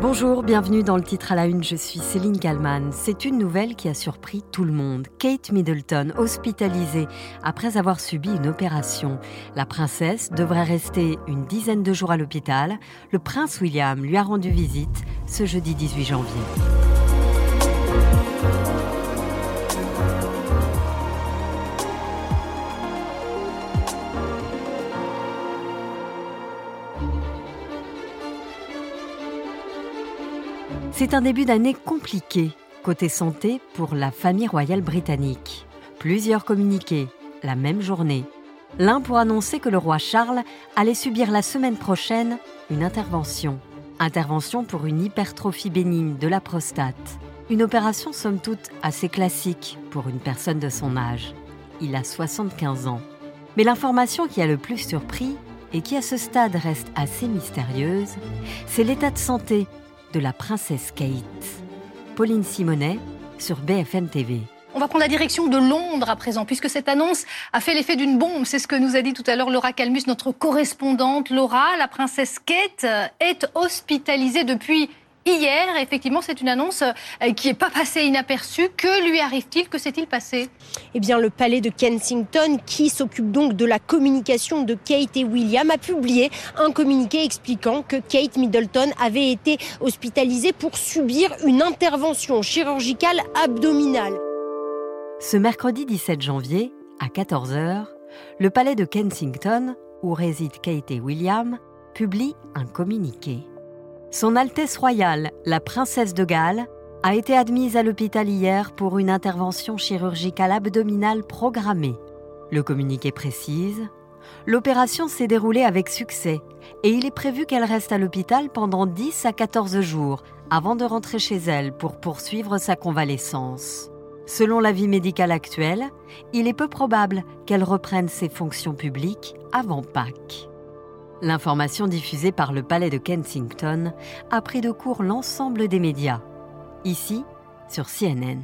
Bonjour, bienvenue dans le titre à la une, je suis Céline Kallmann. C'est une nouvelle qui a surpris tout le monde. Kate Middleton, hospitalisée après avoir subi une opération. La princesse devrait rester une dizaine de jours à l'hôpital. Le prince William lui a rendu visite ce jeudi 18 janvier. C'est un début d'année compliqué côté santé pour la famille royale britannique. Plusieurs communiqués, la même journée. L'un pour annoncer que le roi Charles allait subir la semaine prochaine une intervention. Intervention pour une hypertrophie bénigne de la prostate. Une opération somme toute assez classique pour une personne de son âge. Il a 75 ans. Mais l'information qui a le plus surpris et qui à ce stade reste assez mystérieuse, c'est l'état de santé de la princesse Kate. Pauline Simonet sur BFM TV. On va prendre la direction de Londres à présent, puisque cette annonce a fait l'effet d'une bombe. C'est ce que nous a dit tout à l'heure Laura Calmus, notre correspondante. Laura, la princesse Kate est hospitalisée depuis Hier, effectivement, c'est une annonce euh, qui n'est pas passée inaperçue. Que lui arrive-t-il? Que s'est-il passé? Eh bien, le palais de Kensington, qui s'occupe donc de la communication de Kate et William, a publié un communiqué expliquant que Kate Middleton avait été hospitalisée pour subir une intervention chirurgicale abdominale. Ce mercredi 17 janvier, à 14h, le palais de Kensington, où résident Kate et William, publie un communiqué. Son Altesse royale, la princesse de Galles, a été admise à l'hôpital hier pour une intervention chirurgicale abdominale programmée. Le communiqué précise L'opération s'est déroulée avec succès et il est prévu qu'elle reste à l'hôpital pendant 10 à 14 jours avant de rentrer chez elle pour poursuivre sa convalescence. Selon l'avis médical actuel, il est peu probable qu'elle reprenne ses fonctions publiques avant Pâques. L'information diffusée par le palais de Kensington a pris de court l'ensemble des médias. Ici, sur CNN.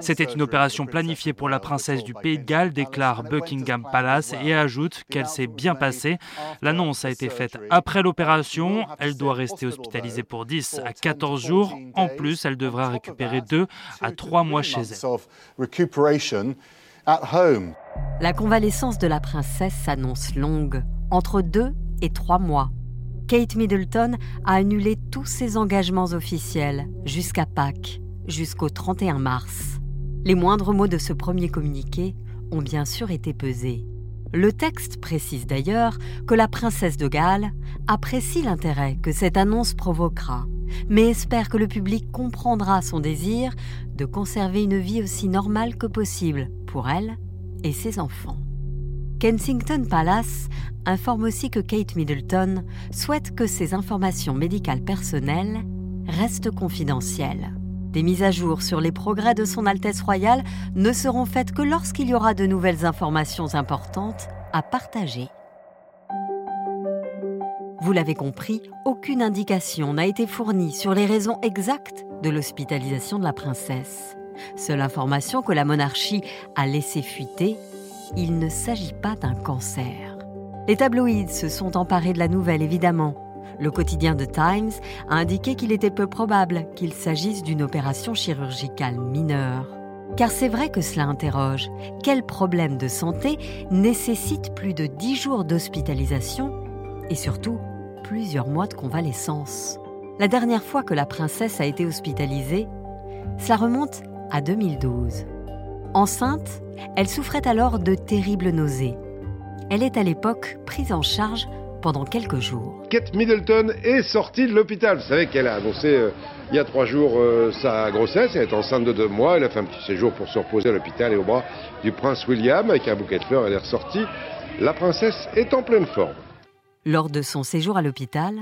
C'était une opération planifiée pour la princesse du Pays de Galles, déclare Buckingham Palace et ajoute qu'elle s'est bien passée. L'annonce a été faite après l'opération. Elle doit rester hospitalisée pour 10 à 14 jours. En plus, elle devra récupérer 2 à 3 mois chez elle. La convalescence de la princesse s'annonce longue entre deux et trois mois. Kate Middleton a annulé tous ses engagements officiels jusqu'à Pâques, jusqu'au 31 mars. Les moindres mots de ce premier communiqué ont bien sûr été pesés. Le texte précise d'ailleurs que la princesse de Galles apprécie l'intérêt que cette annonce provoquera, mais espère que le public comprendra son désir de conserver une vie aussi normale que possible pour elle et ses enfants. Kensington Palace informe aussi que Kate Middleton souhaite que ses informations médicales personnelles restent confidentielles. Des mises à jour sur les progrès de Son Altesse royale ne seront faites que lorsqu'il y aura de nouvelles informations importantes à partager. Vous l'avez compris, aucune indication n'a été fournie sur les raisons exactes de l'hospitalisation de la princesse. Seule information que la monarchie a laissé fuiter il ne s'agit pas d'un cancer. Les tabloïds se sont emparés de la nouvelle, évidemment. Le quotidien The Times a indiqué qu'il était peu probable qu'il s'agisse d'une opération chirurgicale mineure. Car c'est vrai que cela interroge. Quel problème de santé nécessite plus de 10 jours d'hospitalisation et surtout plusieurs mois de convalescence? La dernière fois que la princesse a été hospitalisée, cela remonte à 2012. Enceinte, elle souffrait alors de terribles nausées. Elle est à l'époque prise en charge pendant quelques jours. Kate Middleton est sortie de l'hôpital. Vous savez qu'elle a annoncé euh, il y a trois jours euh, sa grossesse. Elle est enceinte de deux mois. Elle a fait un petit séjour pour se reposer à l'hôpital et au bras du prince William avec un bouquet de fleurs. Elle est ressortie. La princesse est en pleine forme. Lors de son séjour à l'hôpital,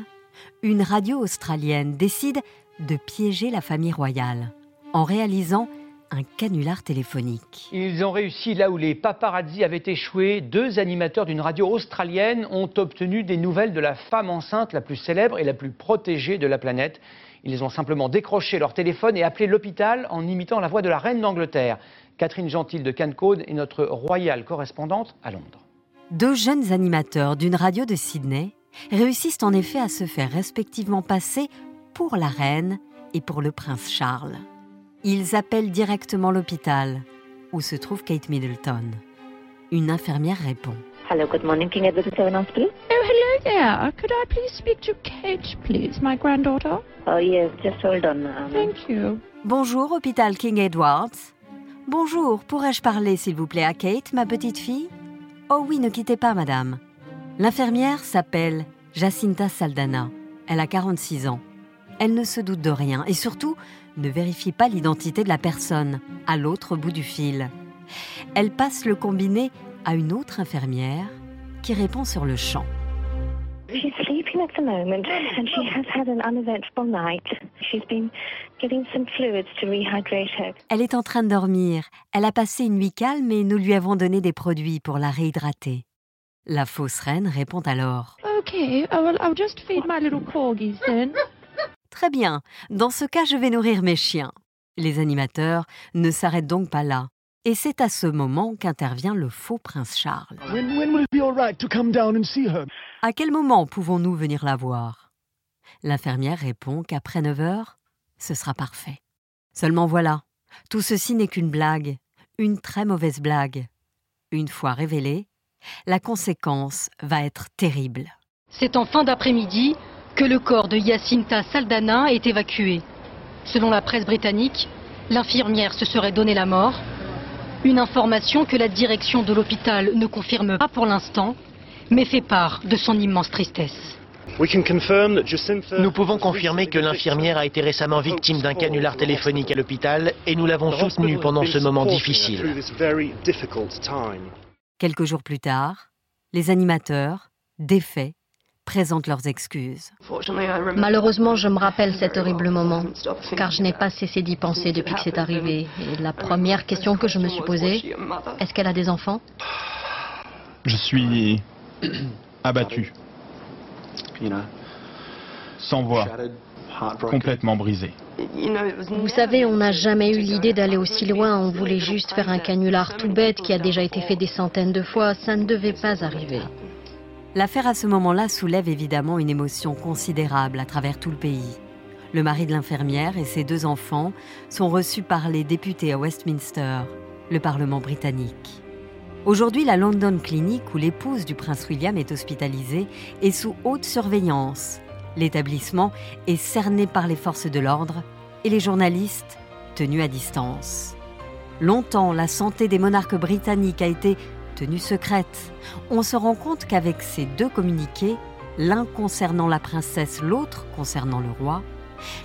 une radio australienne décide de piéger la famille royale en réalisant un canular téléphonique. Ils ont réussi là où les paparazzi avaient échoué. Deux animateurs d'une radio australienne ont obtenu des nouvelles de la femme enceinte la plus célèbre et la plus protégée de la planète. Ils ont simplement décroché leur téléphone et appelé l'hôpital en imitant la voix de la reine d'Angleterre. Catherine Gentil de Cancode est notre royale correspondante à Londres. Deux jeunes animateurs d'une radio de Sydney réussissent en effet à se faire respectivement passer pour la reine et pour le prince Charles. Ils appellent directement l'hôpital où se trouve Kate Middleton. Une infirmière répond. Hello, good morning, King Edward VII Hospital. Oh, hello there. Could I please speak to Kate, please, my granddaughter? Oh, yes, just hold on. Um... Thank you. Bonjour, hôpital King Edwards. Bonjour, pourrais-je parler, s'il vous plaît, à Kate, ma petite fille? Oh oui, ne quittez pas, madame. L'infirmière s'appelle Jacinta Saldana. Elle a 46 ans. Elle ne se doute de rien et surtout ne vérifie pas l'identité de la personne à l'autre bout du fil. Elle passe le combiné à une autre infirmière qui répond sur le champ. She's sleeping at the moment and she has had an uneventful night. She's been getting some fluids to rehydrate her. Elle est en train de dormir. Elle a passé une nuit calme et nous lui avons donné des produits pour la réhydrater. La fausse reine répond alors. Okay, well, I'll just feed my little corgis then. Très bien. Dans ce cas, je vais nourrir mes chiens. Les animateurs ne s'arrêtent donc pas là. Et c'est à ce moment qu'intervient le faux prince Charles. À quel moment pouvons-nous venir la voir? L'infirmière répond qu'après 9 heures, ce sera parfait. Seulement voilà, tout ceci n'est qu'une blague, une très mauvaise blague. Une fois révélée, la conséquence va être terrible. C'est en fin d'après-midi que le corps de Yacinta Saldana est évacué. Selon la presse britannique, l'infirmière se serait donné la mort. Une information que la direction de l'hôpital ne confirme pas pour l'instant, mais fait part de son immense tristesse. Nous pouvons confirmer que l'infirmière a été récemment victime d'un canular téléphonique à l'hôpital et nous l'avons soutenue pendant ce moment difficile. Quelques jours plus tard, les animateurs, défaits, présentent leurs excuses. Malheureusement, je me rappelle cet horrible moment, car je n'ai pas cessé d'y penser depuis que c'est arrivé. Et la première question que je me suis posée, est-ce qu'elle a des enfants? Je suis abattu, sans voix, complètement brisé. Vous savez, on n'a jamais eu l'idée d'aller aussi loin, on voulait juste faire un canular tout bête qui a déjà été fait des centaines de fois, ça ne devait pas arriver. L'affaire à ce moment-là soulève évidemment une émotion considérable à travers tout le pays. Le mari de l'infirmière et ses deux enfants sont reçus par les députés à Westminster, le Parlement britannique. Aujourd'hui, la London Clinic, où l'épouse du prince William est hospitalisée, est sous haute surveillance. L'établissement est cerné par les forces de l'ordre et les journalistes tenus à distance. Longtemps, la santé des monarques britanniques a été tenue secrète. On se rend compte qu'avec ces deux communiqués, l'un concernant la princesse, l'autre concernant le roi,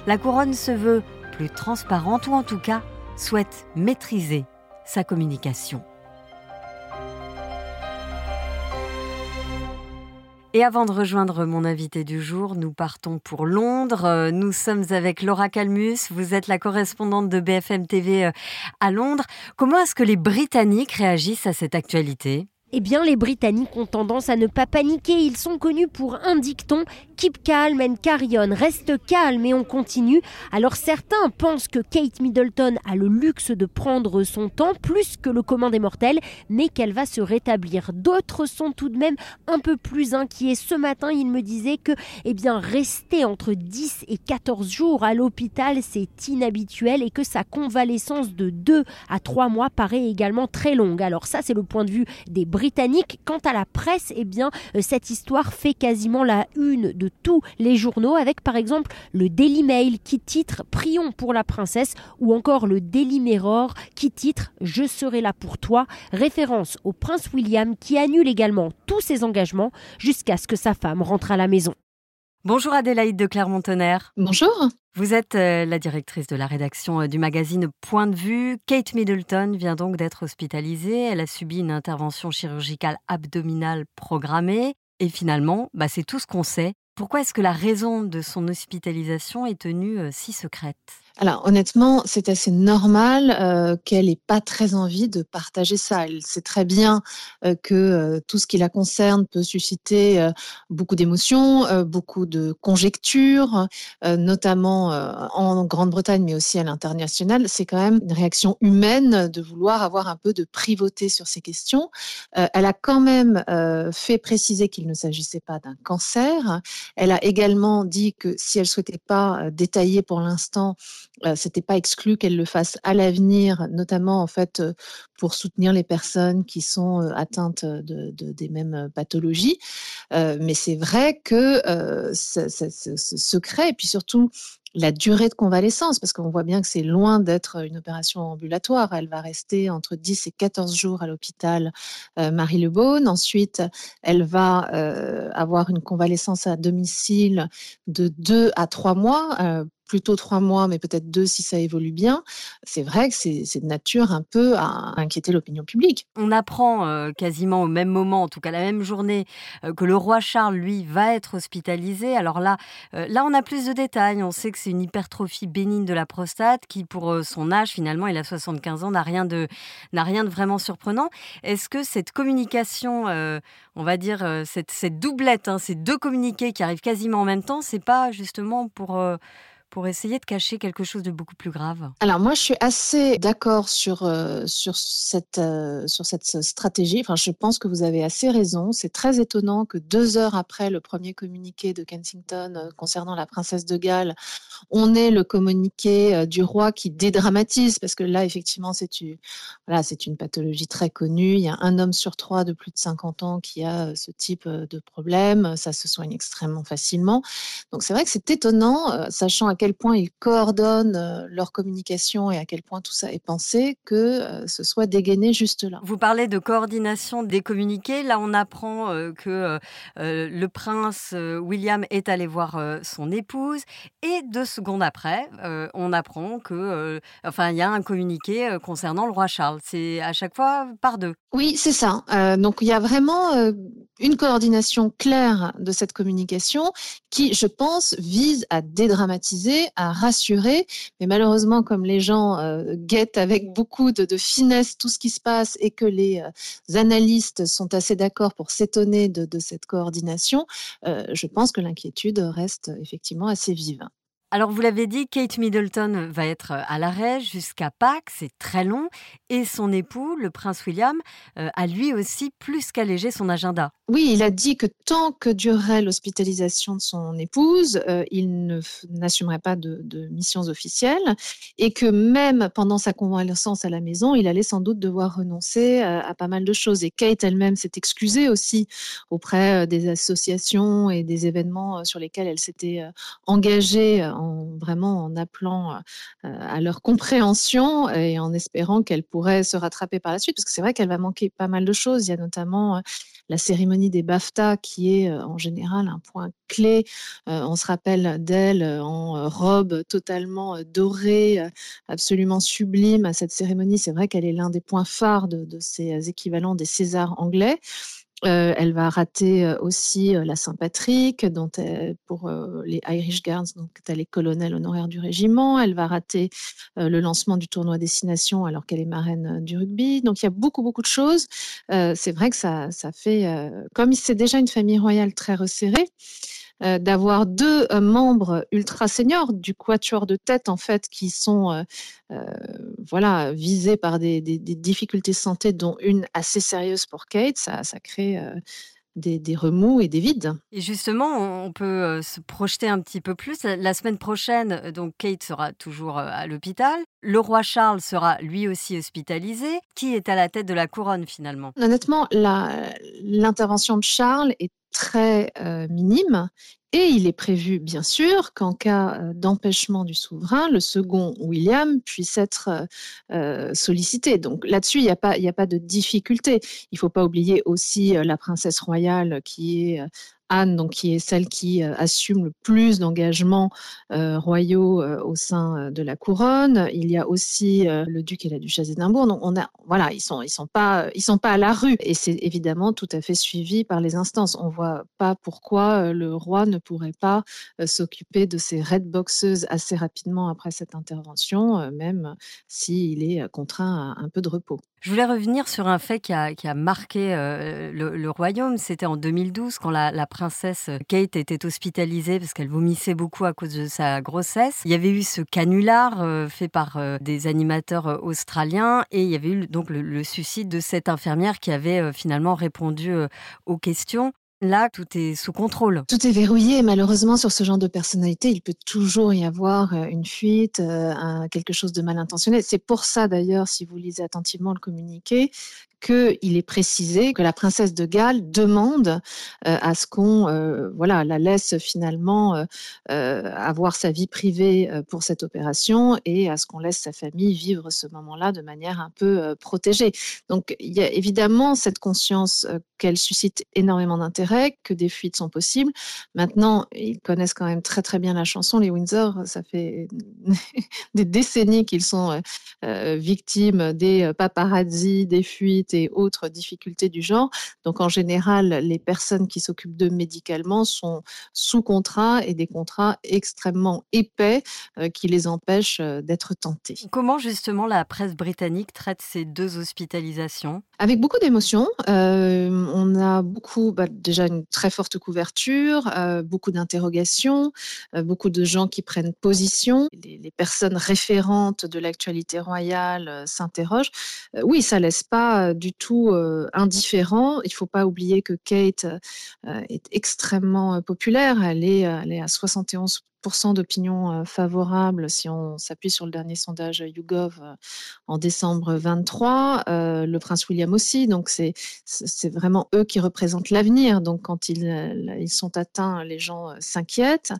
la couronne se veut plus transparente ou en tout cas souhaite maîtriser sa communication. Et avant de rejoindre mon invité du jour, nous partons pour Londres. Nous sommes avec Laura Calmus. Vous êtes la correspondante de BFM TV euh, à Londres. Comment est-ce que les Britanniques réagissent à cette actualité? Eh bien, les Britanniques ont tendance à ne pas paniquer. Ils sont connus pour un dicton Keep calm and carry on. Reste calme et on continue. Alors certains pensent que Kate Middleton a le luxe de prendre son temps plus que le commun des mortels, mais qu'elle va se rétablir. D'autres sont tout de même un peu plus inquiets. Ce matin, ils me disaient que, eh bien, rester entre 10 et 14 jours à l'hôpital, c'est inhabituel et que sa convalescence de 2 à 3 mois paraît également très longue. Alors ça, c'est le point de vue des britannique. Quant à la presse, eh bien, euh, cette histoire fait quasiment la une de tous les journaux, avec par exemple le Daily Mail qui titre Prions pour la princesse ou encore le Daily Mirror qui titre Je serai là pour toi, référence au prince William qui annule également tous ses engagements jusqu'à ce que sa femme rentre à la maison. Bonjour Adélaïde de Clermont-Tonnerre. Bonjour. Vous êtes euh, la directrice de la rédaction euh, du magazine Point de vue. Kate Middleton vient donc d'être hospitalisée. Elle a subi une intervention chirurgicale abdominale programmée. Et finalement, bah, c'est tout ce qu'on sait. Pourquoi est-ce que la raison de son hospitalisation est tenue euh, si secrète? Alors honnêtement, c'est assez normal euh, qu'elle n'ait pas très envie de partager ça. Elle sait très bien euh, que euh, tout ce qui la concerne peut susciter beaucoup d'émotions, beaucoup de conjectures, notamment en Grande-Bretagne, mais aussi à l'international. C'est quand même une réaction humaine de vouloir avoir un peu de privauté sur ces questions. elle a quand même fait préciser qu'il ne s'agissait pas d'un cancer. Elle a également dit que si elle souhaitait pas détailler pour l'instant euh, c'était pas exclu qu'elle le fasse à l'avenir, notamment en fait pour soutenir les personnes qui sont atteintes de, des mêmes pathologies. mais c'est vrai que ce, secret, et puis surtout la durée de convalescence, parce qu'on voit bien que c'est loin d'être une opération ambulatoire. Elle va rester entre 10 et 14 jours à l'hôpital Marie Le Ensuite, elle va avoir une convalescence à domicile de 2 à 3 mois plutôt trois mois, mais peut-être deux si ça évolue bien, c'est vrai que c'est de nature un peu à inquiéter l'opinion publique. On apprend euh, quasiment au même moment, en tout cas la même journée, euh, que le roi Charles, lui, va être hospitalisé. Alors là, euh, là, on a plus de détails. On sait que une hypertrophie bénigne de la prostate qui, pour son âge, finalement, il a 75 ans, n'a rien de, n'a vraiment surprenant. Est-ce que cette communication, on va dire cette, cette doublette, hein, ces deux communiqués qui arrivent quasiment en même temps, c'est pas justement pour pour essayer de cacher quelque chose de beaucoup plus grave Alors moi, je suis assez d'accord sur, euh, sur, cette, euh, sur cette stratégie. Enfin, je pense que vous avez assez raison. C'est très étonnant que deux heures après le premier communiqué de Kensington euh, concernant la princesse de Galles, on ait le communiqué du roi qui dédramatise, parce que là, effectivement, c'est une, voilà, une pathologie très connue. Il y a un homme sur trois de plus de 50 ans qui a ce type de problème. Ça se soigne extrêmement facilement. Donc c'est vrai que c'est étonnant, sachant à quel point ils coordonnent euh, leur communication et à quel point tout ça est pensé, que euh, ce soit dégainé juste là. Vous parlez de coordination des communiqués. Là, on apprend euh, que le prince William est allé voir son épouse et deux secondes après, on apprend que, enfin, il y a un communiqué concernant le roi Charles. C'est à chaque fois par deux. Oui, c'est ça. donc il y a vraiment une coordination claire de cette communication qui, je pense, vise à dédramatiser à rassurer. Mais malheureusement, comme les gens euh, guettent avec beaucoup de, finesse tout ce qui se passe et que les euh, analystes sont assez d'accord pour s'étonner de, cette coordination, euh, je pense que l'inquiétude reste effectivement assez vive. Alors vous l'avez dit, Kate Middleton va être à l'arrêt jusqu'à Pâques, c'est très long, et son époux, le prince William, a lui aussi plus qu'allégé son agenda. Oui, il a dit que tant que durerait l'hospitalisation de son épouse, euh, il n'assumerait pas de, missions officielles et que même pendant sa convalescence à la maison, il allait sans doute devoir renoncer à, pas mal de choses. Et Kate elle-même s'est excusée aussi auprès euh, des associations et des événements euh, sur lesquels elle s'était engagée, en, vraiment en appelant à leur compréhension et en espérant qu'elle pourrait se rattraper par la suite, parce que c'est vrai qu'elle va manquer pas mal de choses. Il y a notamment la cérémonie des BAFTA, qui est euh, en général un point clé. Euh, on se rappelle d'elle euh, en robe totalement dorée, absolument sublime à cette cérémonie. C'est vrai qu'elle est l'un des points phares de, de ces équivalents des Césars anglais. Euh, elle va rater euh, aussi euh, la Saint-Patrick, pour les Irish Guards, donc elle est colonel honoraire du régiment. Elle va rater le lancement du tournoi Destination alors qu'elle est marraine du rugby. Donc il y a beaucoup beaucoup de choses. c'est vrai que ça, ça fait, comme c'est déjà une famille royale très resserrée. Euh, d'avoir deux euh, membres ultra seniors du quatuor de tête en fait qui sont euh, voilà visés par des, difficultés de santé dont une assez sérieuse pour Kate ça, crée des, remous et des vides. Et justement, on peut se projeter un petit peu plus. La semaine prochaine, donc Kate sera toujours à l'hôpital. Le roi Charles sera lui aussi hospitalisé. Qui est à la tête de la couronne finalement? Honnêtement, l'intervention de Charles est très euh, minime. Et il est prévu, bien sûr, qu'en cas euh, d'empêchement du souverain, le second William puisse être euh, sollicité. Donc là-dessus, il n'y a, a pas de difficulté. Il ne faut pas oublier aussi la princesse royale qui est Anne, donc qui est celle qui assume le plus d'engagements royaux au sein de la couronne. Il y a aussi le duc et la duchesse d'Édimbourg. Donc on a, voilà, ils sont, ils sont pas, ils sont pas à la rue. Et c'est évidemment tout à fait suivi par les instances. On voit pas pourquoi le roi ne pourrait pas s'occuper de ces red boxeuses assez rapidement après cette intervention, même s'il est contraint à un peu de repos. Je voulais revenir sur un fait qui a, marqué le, royaume. C'était en 2012 quand la, princesse Kate était hospitalisée parce qu'elle vomissait beaucoup à cause de sa grossesse. Il y avait eu ce canular fait par des animateurs australiens et il y avait eu donc le suicide de cette infirmière qui avait finalement répondu aux questions. Là, tout est sous contrôle. Tout est verrouillé. Malheureusement, sur ce genre de personnalité, il peut toujours y avoir euh, une fuite, euh, quelque chose de mal intentionné. C'est pour ça, d'ailleurs, si vous lisez attentivement le communiqué, qu'il est précisé que la princesse de Galles demande euh, à ce qu'on euh, voilà, la laisse finalement euh, avoir sa vie privée pour cette opération et à ce qu'on laisse sa famille vivre ce moment-là de manière un peu protégée. Donc il y a évidemment cette conscience qu'elle suscite énormément d'intérêt, que des fuites sont possibles. Maintenant, ils connaissent quand même très très bien la chanson, les Windsor, ça fait des décennies qu'ils sont victimes des paparazzi, des fuites et autres difficultés du genre. Donc en général, les personnes qui s'occupent d'eux médicalement sont sous contrat et des contrats extrêmement épais euh, qui les empêchent euh, d'être tentés. Comment justement la presse britannique traite ces deux hospitalisations? Avec beaucoup d'émotion. Euh, on a beaucoup, bah, déjà une très forte couverture, beaucoup d'interrogations, beaucoup de gens qui prennent position. Les, les personnes référentes de l'actualité royale s'interrogent. oui, ça laisse pas du tout indifférent. Il ne faut pas oublier que Kate est extrêmement populaire. Elle est, elle est à 71 d'opinion favorable si on s'appuie sur le dernier sondage YouGov en décembre 23. le prince William aussi, donc c'est vraiment eux qui représentent l'avenir. Donc quand ils, ils sont atteints, les gens s'inquiètent.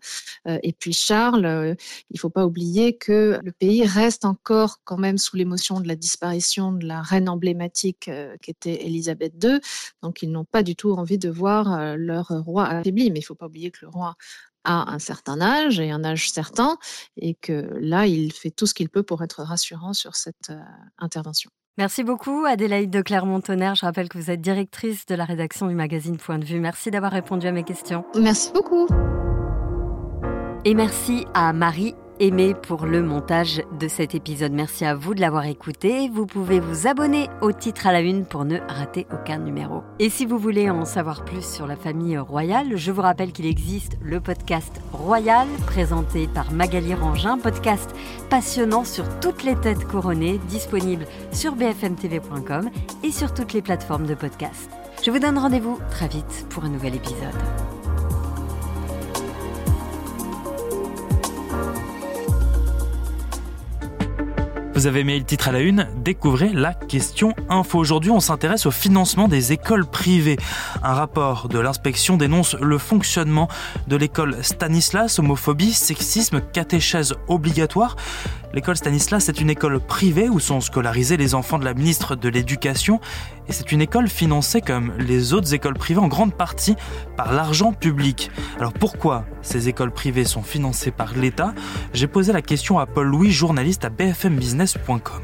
et puis Charles, il ne faut pas oublier que le pays reste encore quand même sous l'émotion de la disparition de la reine emblématique qui était Elisabeth II. Donc ils n'ont pas du tout envie de voir leur roi affaibli. Mais il ne faut pas oublier que le roi a un certain âge et un âge certain, et que là, il fait tout ce qu'il peut pour être rassurant sur cette euh, intervention. Merci beaucoup Adélaïde de Clermont-Tonnerre. Je rappelle que vous êtes directrice de la rédaction du magazine Point de vue. Merci d'avoir répondu à mes questions. Merci beaucoup. Et merci à Marie Aimé pour le montage de cet épisode. Merci à vous de l'avoir écouté. Vous pouvez vous abonner au titre à la une pour ne rater aucun numéro. Et si vous voulez en savoir plus sur la famille royale, je vous rappelle qu'il existe le podcast Royal présenté par Magali Rangin, podcast passionnant sur toutes les têtes couronnées, disponible sur bfmtv.com et sur toutes les plateformes de podcast. Je vous donne rendez-vous très vite pour un nouvel épisode. Vous avez aimé le titre à la une Découvrez la question info. Aujourd'hui, on s'intéresse au financement des écoles privées. Un rapport de l'inspection dénonce le fonctionnement de l'école Stanislas, homophobie, sexisme, catéchèse obligatoire. L'école Stanislas est une école privée où sont scolarisés les enfants de la ministre de l'Éducation et c'est une école financée comme les autres écoles privées en grande partie par l'argent public. Alors pourquoi ces écoles privées sont financées par l'État? J'ai posé la question à Paul Louis, journaliste à bfmbusiness.com.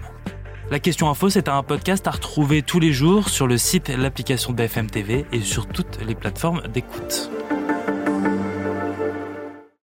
La question info, c'est un podcast à retrouver tous les jours sur le site, l'application BFM TV et sur toutes les plateformes d'écoute.